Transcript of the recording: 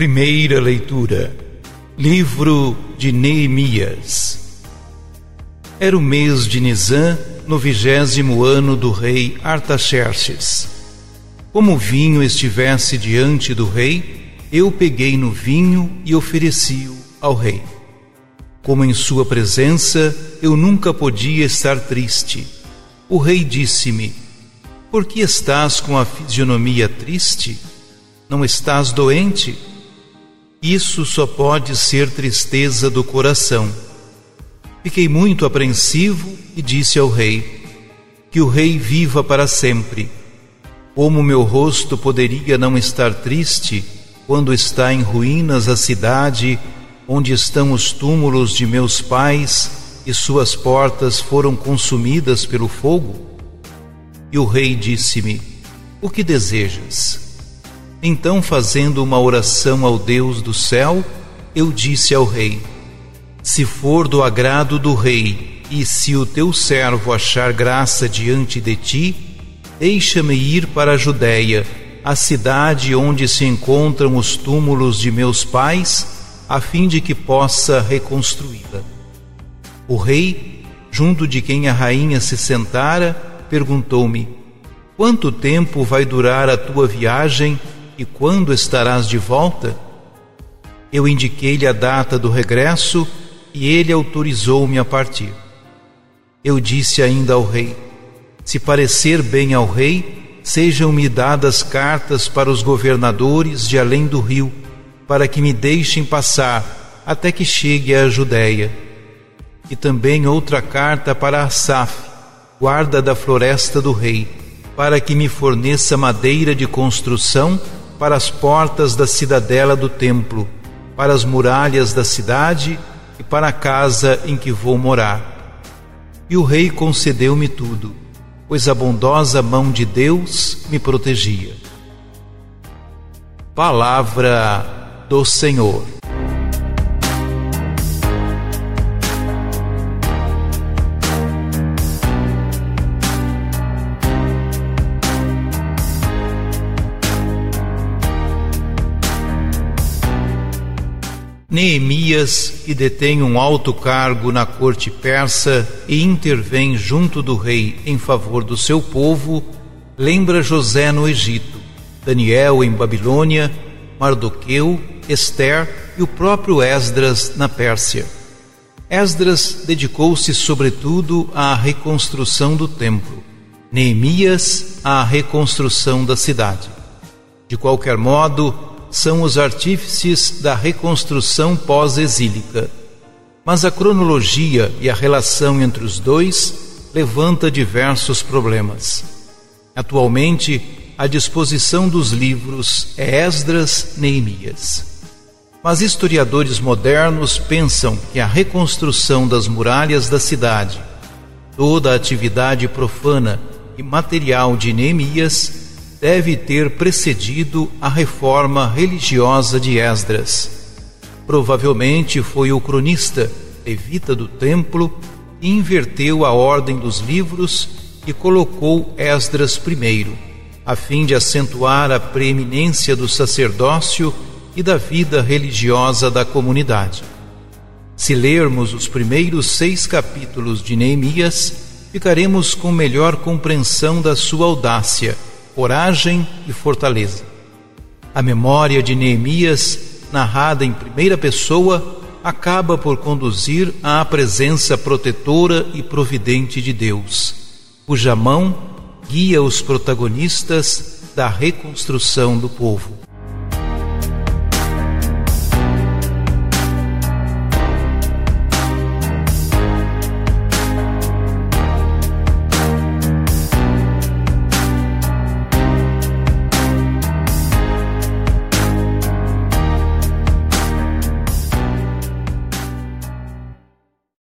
Primeira leitura. Livro de Neemias. Era o mês de Nisan, no vigésimo ano do rei Artaxerxes. Como o vinho estivesse diante do rei, eu peguei no vinho e ofereci-o ao rei. Como em sua presença eu nunca podia estar triste, o rei disse-me: Por que estás com a fisionomia triste? Não estás doente? Isso só pode ser tristeza do coração. Fiquei muito apreensivo e disse ao rei: Que o rei viva para sempre. Como meu rosto poderia não estar triste quando está em ruínas a cidade onde estão os túmulos de meus pais e suas portas foram consumidas pelo fogo? E o rei disse-me: O que desejas? Então, fazendo uma oração ao Deus do céu, eu disse ao rei: Se for do agrado do rei, e se o teu servo achar graça diante de ti, deixa-me ir para a Judéia, a cidade onde se encontram os túmulos de meus pais, a fim de que possa reconstruí-la. O rei, junto de quem a rainha se sentara, perguntou-me: Quanto tempo vai durar a tua viagem? E quando estarás de volta? Eu indiquei-lhe a data do regresso e ele autorizou-me a partir. Eu disse ainda ao rei: Se parecer bem ao rei, sejam-me dadas cartas para os governadores de além do rio, para que me deixem passar até que chegue à Judéia. E também outra carta para Asaf, guarda da floresta do rei, para que me forneça madeira de construção para as portas da cidadela do templo, para as muralhas da cidade e para a casa em que vou morar. E o rei concedeu-me tudo, pois a bondosa mão de Deus me protegia. Palavra do Senhor. Neemias, que detém um alto cargo na corte persa e intervém junto do rei em favor do seu povo, lembra José no Egito, Daniel em Babilônia, Mardoqueu, Esther e o próprio Esdras na Pérsia. Esdras dedicou-se sobretudo à reconstrução do templo, Neemias à reconstrução da cidade. De qualquer modo, são os artífices da reconstrução pós-exílica. Mas a cronologia e a relação entre os dois levanta diversos problemas. Atualmente, a disposição dos livros é Esdras Neemias. Mas historiadores modernos pensam que a reconstrução das muralhas da cidade, toda a atividade profana e material de Neemias deve ter precedido a reforma religiosa de Esdras. Provavelmente foi o cronista, levita do templo, que inverteu a ordem dos livros e colocou Esdras primeiro, a fim de acentuar a preeminência do sacerdócio e da vida religiosa da comunidade. Se lermos os primeiros seis capítulos de Neemias, ficaremos com melhor compreensão da sua audácia coragem e fortaleza. A memória de Neemias, narrada em primeira pessoa, acaba por conduzir à presença protetora e providente de Deus, cuja mão guia os protagonistas da reconstrução do povo.